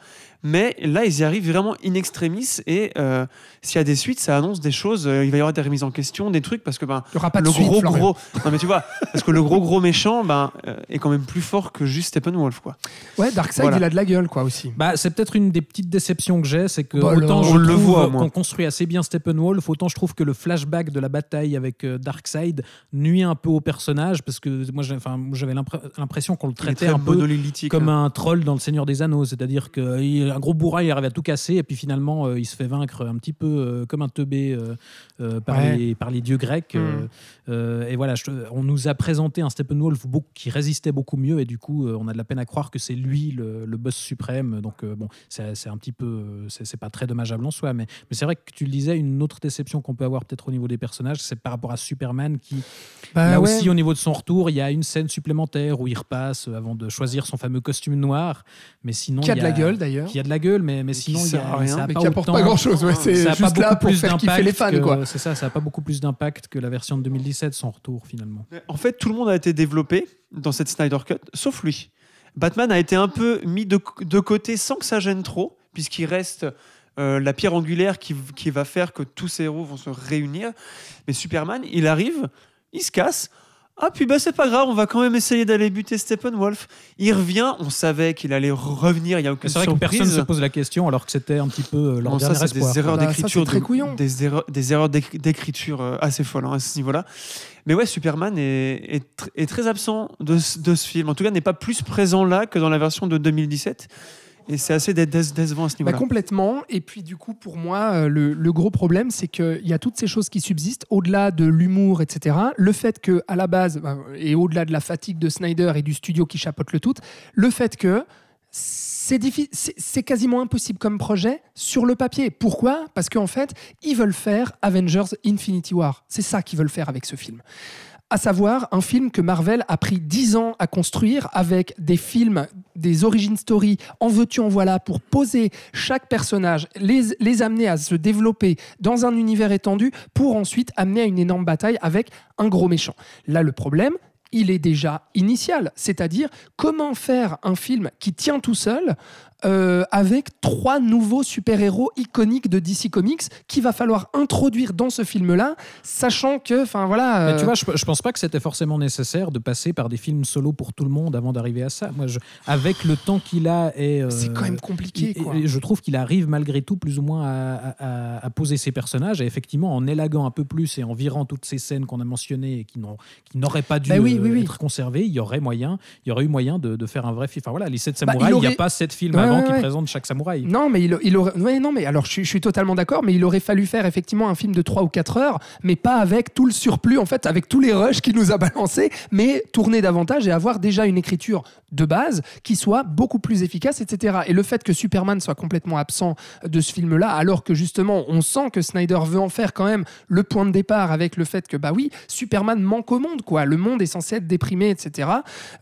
mais là, ils y arrivent vraiment in extremis. Et euh, s'il y a des suites, ça annonce des choses. euh, il va y avoir des remises en question, des trucs, parce que ben, Il n'y aura pas de le suite, gros Florian. gros. Non, mais tu vois, parce que le gros gros méchant ben, euh, est quand même plus fort que juste Steppenwolf. Quoi. Ouais, Darkseid, Voilà. il a de la gueule, quoi, aussi. Bah, c'est peut-être une des petites déceptions que j'ai, c'est que Bah, autant alors, je on le trouve voit, moi. qu'on construit assez bien Steppenwolf, autant je trouve que le flashback de la bataille avec euh, Darkseid nuit un peu au personnage, parce que moi j'ai- enfin, moi, j'avais l'impr- l'impression qu'on le Il est traitait très un peu monolithique. comme hein. un troll dans le Seigneur des Anneaux, c'est-à-dire qu'un gros bourrin il arrive à tout casser et puis finalement euh, il se fait vaincre un petit peu euh, comme un teubé euh, euh, par, Ouais. les, par les dieux grecs. euh, Mm. euh, et voilà, je- on nous a présenté un Steppenwolf qui résistait beaucoup mieux et du coup euh, on a de la peine à croire que c'est lui le, le boss suprême. Donc euh, bon, c'est un petit peu, euh, c'est pas très dommageable en soi, mais, mais c'est vrai que tu le disais, une autre déception qu'on peut avoir peut-être au niveau des personnages, c'est par rapport à Superman qui Bah Là ouais. aussi, au niveau de son retour, il y a une scène supplémentaire où il repasse avant de choisir son fameux costume noir. Mais sinon, Qui a il de y la gueule, d'ailleurs. Qui a de la gueule, mais, mais sinon, il y a, rien, ça a Mais pas qui apporte autant- pas grand-chose. Ouais, c'est a pas juste là pour faire kiffer les fans, que- quoi. C'est ça, ça n'a pas beaucoup plus d'impact que la version de 2017, son retour finalement. En fait, tout le monde a été développé dans cette Snyder Cut, sauf lui. Batman a été un peu mis de, de côté sans que ça gêne trop, puisqu'il reste euh, la pierre angulaire qui, qui va faire que tous ces héros vont se réunir. Mais Superman, il arrive, il se casse. Ah, puis bah, c'est pas grave, on va quand même essayer d'aller buter Steppenwolf. Il revient, on savait qu'il allait revenir, il n'y a aucune C'est vrai que surprise. personne ne se pose la question alors que c'était un petit peu euh, leur Non, ça, dernier c'est espoir. des erreurs Bah, ça, d'écriture, c'est de- des erreurs, des erreurs d'éc- d'écriture euh, assez folles hein, à ce niveau-là. Mais ouais, Superman est, est, tr- est très absent de, ce- de ce film. En tout cas, n'est pas plus présent là que dans la version de 2017. Et c'est assez dé- dé- décevant à ce Bah, niveau-là. complètement. Et puis, du coup, pour moi, euh, le, le gros problème, c'est qu'il y a toutes ces choses qui subsistent, au-delà de l'humour, etc. Le fait que, à la base, bah, et au-delà de la fatigue de Snyder et du studio qui chapeaute le tout, le fait que c'est quasiment impossible comme projet sur le papier. Pourquoi? Parce qu'en fait, ils veulent faire Avengers Infinity War. C'est ça qu'ils veulent faire avec ce film. À savoir un film que Marvel a pris 10 ans à construire avec des films, des origin story, en veux-tu, en voilà, pour poser chaque personnage, les, les amener à se développer dans un univers étendu pour ensuite amener à une énorme bataille avec un gros méchant. Là, le problème, il est déjà initial, c'est-à-dire comment faire un film qui tient tout seul euh, avec trois nouveaux super-héros iconiques de DC Comics qu'il va falloir introduire dans ce film-là, sachant que, enfin voilà. Mais tu euh, vois, je, je pense pas que c'était forcément nécessaire de passer par des films solo pour tout le monde avant d'arriver à ça. Moi, je, avec le temps qu'il a et euh, c'est quand même compliqué. il- Quoi. et je trouve qu'il arrive malgré tout plus ou moins à, à- à poser ses personnages et effectivement en élaguant un peu plus et en virant toutes ces scènes qu'on a mentionnées et qui n'auraient pas dû Bah oui, oui, oui. être conservées, il y aurait moyen, il y aurait eu moyen de, de faire un vrai film. Enfin voilà, les sept Bah, il samouraïs, n'y aurait- a pas sept films Ouais, avant ouais, qui ouais. présentent chaque samouraï. Non, mais il, il aurait. Non, mais alors je, suis- je suis totalement d'accord, mais il aurait fallu faire effectivement un film de 3 ou 4 heures, mais pas avec tout le surplus, en fait, avec tous les rushs qu'il nous a balancés, mais tourner davantage et avoir déjà une écriture de base qui soit beaucoup plus efficace, etc. Et le fait que Superman soit complètement absent de ce film-là, alors que justement, on sent que Snyder veut en faire quand même le point de départ avec le fait que, bah oui, Superman manque au monde, quoi. Le monde est censé être déprimé, etc.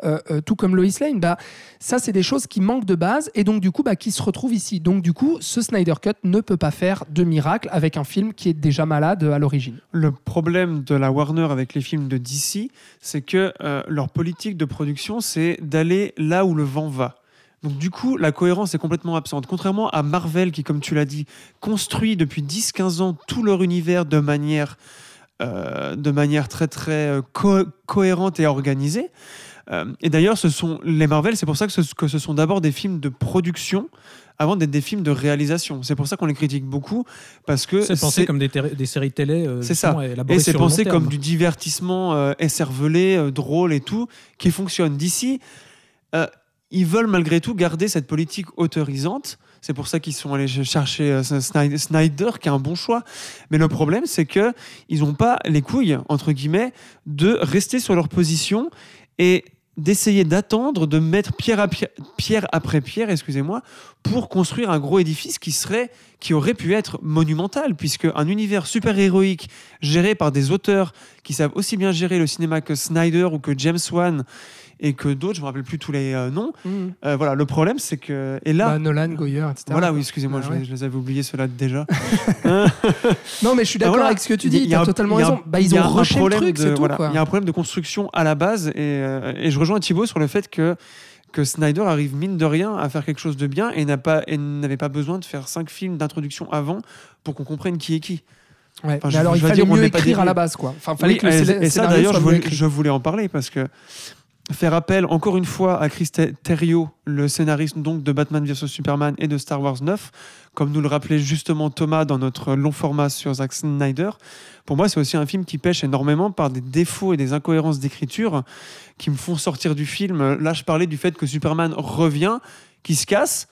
Euh, euh, tout comme Lois Lane, bah, ça, c'est des choses qui manquent de base et donc, du coup, bah, qui se retrouvent ici. Donc, du coup, ce Snyder Cut ne peut pas faire de miracle avec un film qui est déjà malade à l'origine. Le problème de la Warner avec les films de DC, c'est que euh, leur politique de production, c'est d'aller là où le vent va. Donc du coup, la cohérence est complètement absente. Contrairement à Marvel, qui, comme tu l'as dit, construit depuis 10-15 ans tout leur univers de manière, euh, de manière très très euh, co- cohérente et organisée. Euh, et d'ailleurs, ce sont les Marvel, c'est pour ça que ce, que ce sont d'abord des films de production avant d'être des films de réalisation. C'est pour ça qu'on les critique beaucoup, parce que C'est pensé comme des, séries télé. euh, C'est ça. et c'est pensé terme. comme du divertissement euh, écervelé, euh, drôle et tout, qui fonctionne. D'ici, ils veulent malgré tout garder cette politique autorisante. C'est pour ça qu'ils sont allés chercher Snyder, Snyder, qui est un bon choix. Mais le problème, c'est que ils n'ont pas les couilles, entre guillemets, de rester sur leur position et d'essayer d'attendre, de mettre pierre, pierre après pierre, excusez-moi, pour construire un gros édifice qui serait, qui aurait pu être monumental, puisque un univers super héroïque géré par des auteurs qui savent aussi bien gérer le cinéma que Snyder ou que James Wan et que d'autres, je me rappelle plus tous les euh, noms. Euh, voilà, le problème c'est que et là, Bah, Nolan, Goyer, etc. voilà, oui, excusez-moi, Bah, je, ouais. je les avais oubliés ceux-là déjà. Non, mais je suis d'accord voilà. avec ce que tu dis. il y a Tu as un- totalement a raison. Bah, il ils y a ont un rushé le problème truc, de- c'est tout. voilà. Il y a un problème de construction à la base et, euh, et je rejoins Thibaut sur le fait que que Snyder arrive mine de rien à faire quelque chose de bien et n'a pas et n'avait pas besoin de faire cinq films d'introduction avant pour qu'on comprenne qui est qui. Ouais. Enfin, mais je- alors, je il fallait dire, on mieux pas écrire à la base, quoi. Enfin, fallait Oui, que et, ça d'ailleurs, je voulais en parler parce que faire appel encore une fois à Chris Ter- Terrio, le scénariste donc de Batman vs Superman et de Star Wars 9, comme nous le rappelait justement Thomas dans notre long format sur Zack Snyder. Pour moi, c'est aussi un film qui pêche énormément par des défauts et des incohérences d'écriture qui me font sortir du film. Là, je parlais du fait que Superman revient, qui se casse,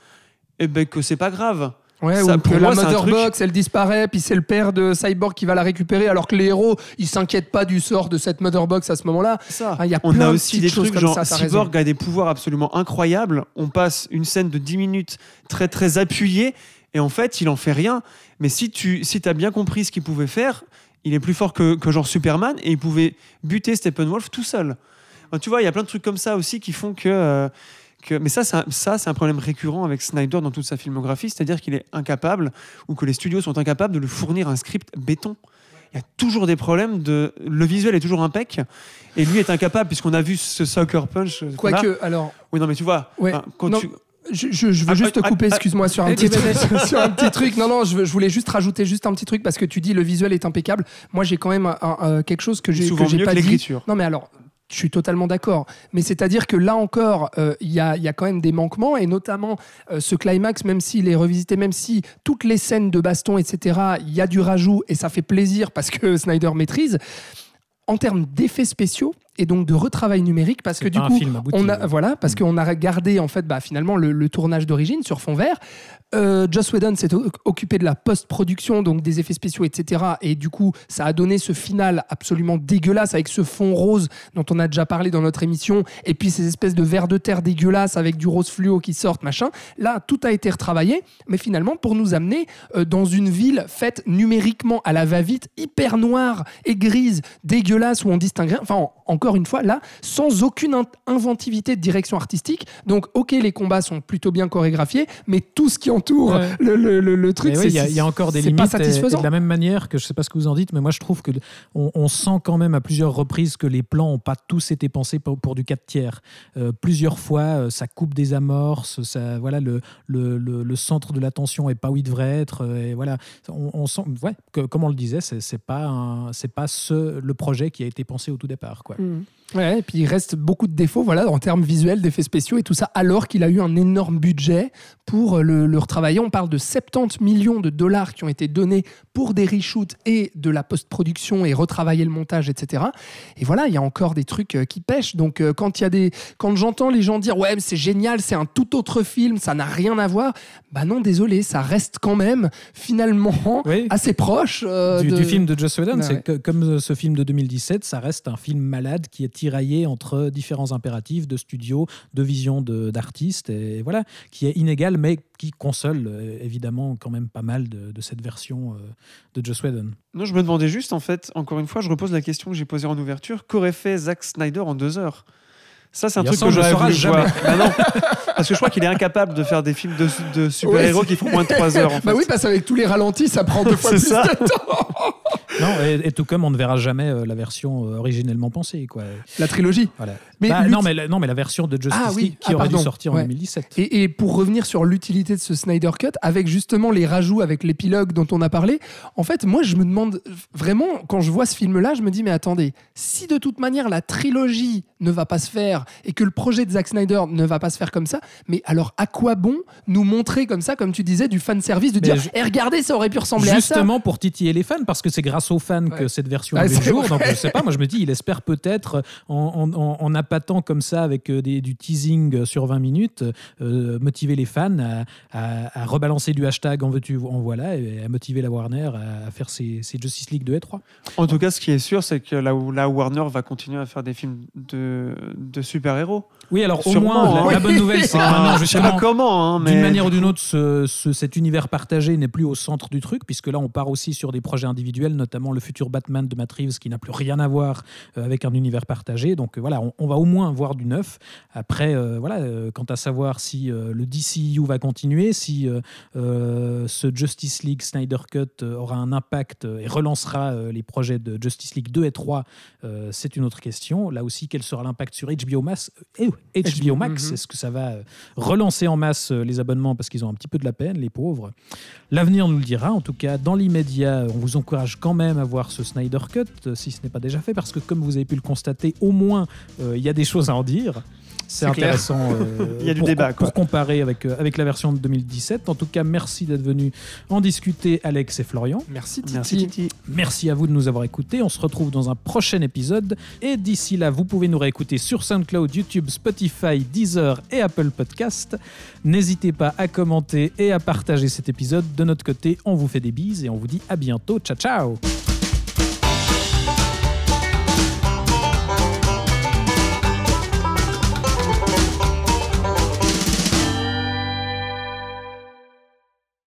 et ben que c'est pas grave. Ouais, Ça, ou pour que moi, la c'est un Mother truc- Box, elle disparaît, puis c'est le père de Cyborg qui va la récupérer, alors que les héros, ils s'inquiètent pas du sort de cette Mother Box à ce moment-là. Ça. Ah, il y a On a aussi des choses trucs comme genre ça, Cyborg a des pouvoirs absolument incroyables. On passe une scène de 10 minutes très très appuyée et en fait il en fait rien. Mais si tu si as bien compris ce qu'il pouvait faire, il est plus fort que, que genre Superman et il pouvait buter Steppenwolf tout seul. Enfin, tu vois, il y a plein de trucs comme ça aussi qui font que. euh, que mais ça, c'est un, ça, c'est un problème récurrent avec Snyder dans toute sa filmographie, c'est-à-dire qu'il est incapable, ou que les studios sont incapables de lui fournir un script béton. Il y a toujours des problèmes de. Le visuel est toujours impec, et lui est incapable, puisqu'on a vu ce Sucker Punch. euh. Quoique, alors, Oui, non, mais tu vois, Ouais, quand non, tu- je, je- je veux Ah, juste te ah, couper, ah, excuse-moi, sur un, petit truc, sur un petit truc. Non, non, je, voulais juste rajouter juste un petit truc parce que tu dis le visuel est impeccable. Moi, j'ai quand même un- un- euh, quelque chose que j'ai pas dit. l'écriture. Non, mais alors, je suis totalement d'accord. Mais c'est-à-dire que là encore, euh, il y, a, quand même des manquements, et notamment euh, ce climax, même s'il est revisité, même si toutes les scènes de baston, etc., il y a du rajout, et ça fait plaisir parce que Snyder maîtrise. En termes d'effets spéciaux, et donc de retravail numérique parce que du coup, film abouti, on a, ouais. voilà, parce qu'on a gardé en fait bah, finalement le, le tournage d'origine sur fond vert. Euh, Joss Whedon s'est occupé de la post-production, donc des effets spéciaux, etc. Et du coup, ça a donné ce final absolument dégueulasse avec ce fond rose dont on a déjà parlé dans notre émission, et puis ces espèces de vers de terre dégueulasses avec du rose fluo qui sortent, machin. Là, tout a été retravaillé, mais finalement pour nous amener euh, dans une ville faite numériquement à la va-vite, hyper noire et grise, dégueulasse, où on distingue rien. Enfin, en- encore une fois, là, sans aucune in- inventivité de direction artistique. Donc, ok, les combats sont plutôt bien chorégraphiés, mais tout ce qui entoure Ouais. le, le- le- le truc, c'est a encore des c'est limites. pas et- et satisfaisant. de la même manière que je sais pas ce que vous en dites, mais moi je trouve que on, on sent quand même à plusieurs reprises que les plans n'ont pas tous été pensés pour, pour du 4 tiers. Euh, plusieurs fois, euh, ça coupe des amorces, ça, voilà, le, le, le- le centre de l'attention est pas où il devrait être. euh, Et voilà, on, on sent, ouais, que, comme on le disait, c'est pas, un- c'est pas ce, le projet qui a été pensé au tout départ. Quoi. Mm-hmm. Ouais, et puis il reste beaucoup de défauts voilà, en termes visuels, d'effets spéciaux et tout ça, alors qu'il a eu un énorme budget pour euh, le, le retravailler. On parle de 70 millions de dollars qui ont été donnés pour des reshoots et de la post-production et retravailler le montage, etc. Et voilà, il y a encore des trucs euh, qui pêchent. Donc euh, quand, il y a des... quand j'entends les gens dire ouais, mais c'est génial, c'est un tout autre film, ça n'a rien à voir, bah non, désolé, ça reste quand même finalement Oui. assez proche euh, du, de- du film de Joss Whedon. Ouais, c'est ouais. que- comme ce film de 2017, ça reste un film malade qui est tiraillé entre différents impératifs de studio, de vision de- d'artistes, et voilà, qui est inégal, mais qui console euh, évidemment quand même pas mal de, de cette version euh, de Joss Whedon. Non, je me demandais juste, en fait, encore une fois, je repose la question que j'ai posée en ouverture qu'aurait fait Zack Snyder en deux heures? Ça, c'est un truc que je à saurai voulu jamais. Bah non, parce que je crois qu'il est incapable de faire des films de, de super-héros Ouais, qui font moins de trois heures. En fait. Bah oui, parce qu'avec tous les ralentis, ça prend deux fois plus ça. de temps. Non, et, et tout comme on ne verra jamais euh, la version euh, originellement pensée. Quoi. La trilogie. Voilà. Mais Bah, non, mais la, non, mais la version de Justice Ah oui, League qui ah, aurait dû sortir en Ouais. 2017. Et, et pour revenir sur l'utilité de ce Snyder Cut, avec justement les rajouts, avec l'épilogue dont on a parlé, en fait, moi, je me demande vraiment, quand je vois ce film-là, je me dis, mais attendez, si de toute manière la trilogie ne va pas se faire et que le projet de Zack Snyder ne va pas se faire comme ça, mais alors à quoi bon nous montrer comme ça, comme tu disais, du fan service, de Mais dire, je- Eh, regardez, ça aurait pu ressembler à ça. Justement pour titiller les fans, parce que c'est grâce aux fans que cette version Ah, a vu le jour. vrai. Donc je sais pas, moi je me dis, il espère peut-être en, en, en- en appâtant comme ça avec euh, des- du teasing sur 20 minutes, euh, motiver les fans à, à- à rebalancer du hashtag en veux-tu, en voilà, et à motiver la Warner à, à faire ses, ses Justice League 2 et 3. En tout cas, ce qui est sûr, c'est que là où, là où Warner va continuer à faire des films de, de super-héros. Oui, alors au Sûrement, moins, la, hein. la bonne nouvelle, c'est que maintenant, Ah, je sais pas comment, hein, mais D'une manière ou d'une autre, ce- ce- cet univers partagé n'est plus au centre du truc, puisque là, on part aussi sur des projets individuels, notamment le futur Batman de Matt Reeves, qui n'a plus rien à voir euh, avec un univers partagé. Donc euh, voilà, on, on va au moins voir du neuf. Après, euh, voilà, quant à savoir si le DCU va continuer, si ce Justice League Snyder Cut aura un impact et relancera les projets de Justice League 2 et 3, euh, c'est une autre question. Là aussi, quel sera l'impact sur HBO Max? Eh, HBO Max, Mhm. est-ce que ça va relancer en masse les abonnements parce qu'ils ont un petit peu de la peine, les pauvres L'avenir nous le dira. En tout cas, dans l'immédiat, on vous encourage quand même à voir ce Snyder Cut, euh, si ce n'est pas déjà fait, parce que comme vous avez pu le constater, au moins, euh, il y a des choses à en dire. C'est intéressant euh, Il y a du pour, débat, quoi. pour comparer avec, euh, avec la version de 2017. En tout cas, merci d'être venus en discuter, Alex et Florian. Merci Titi. Merci Titi. Merci à vous de nous avoir écoutés. On se retrouve dans un prochain épisode. Et d'ici là, vous pouvez nous réécouter sur SoundCloud, YouTube, Spotify, Deezer et Apple Podcast. N'hésitez pas à commenter et à partager cet épisode. De notre côté, on vous fait des bises et on vous dit à bientôt. Ciao, ciao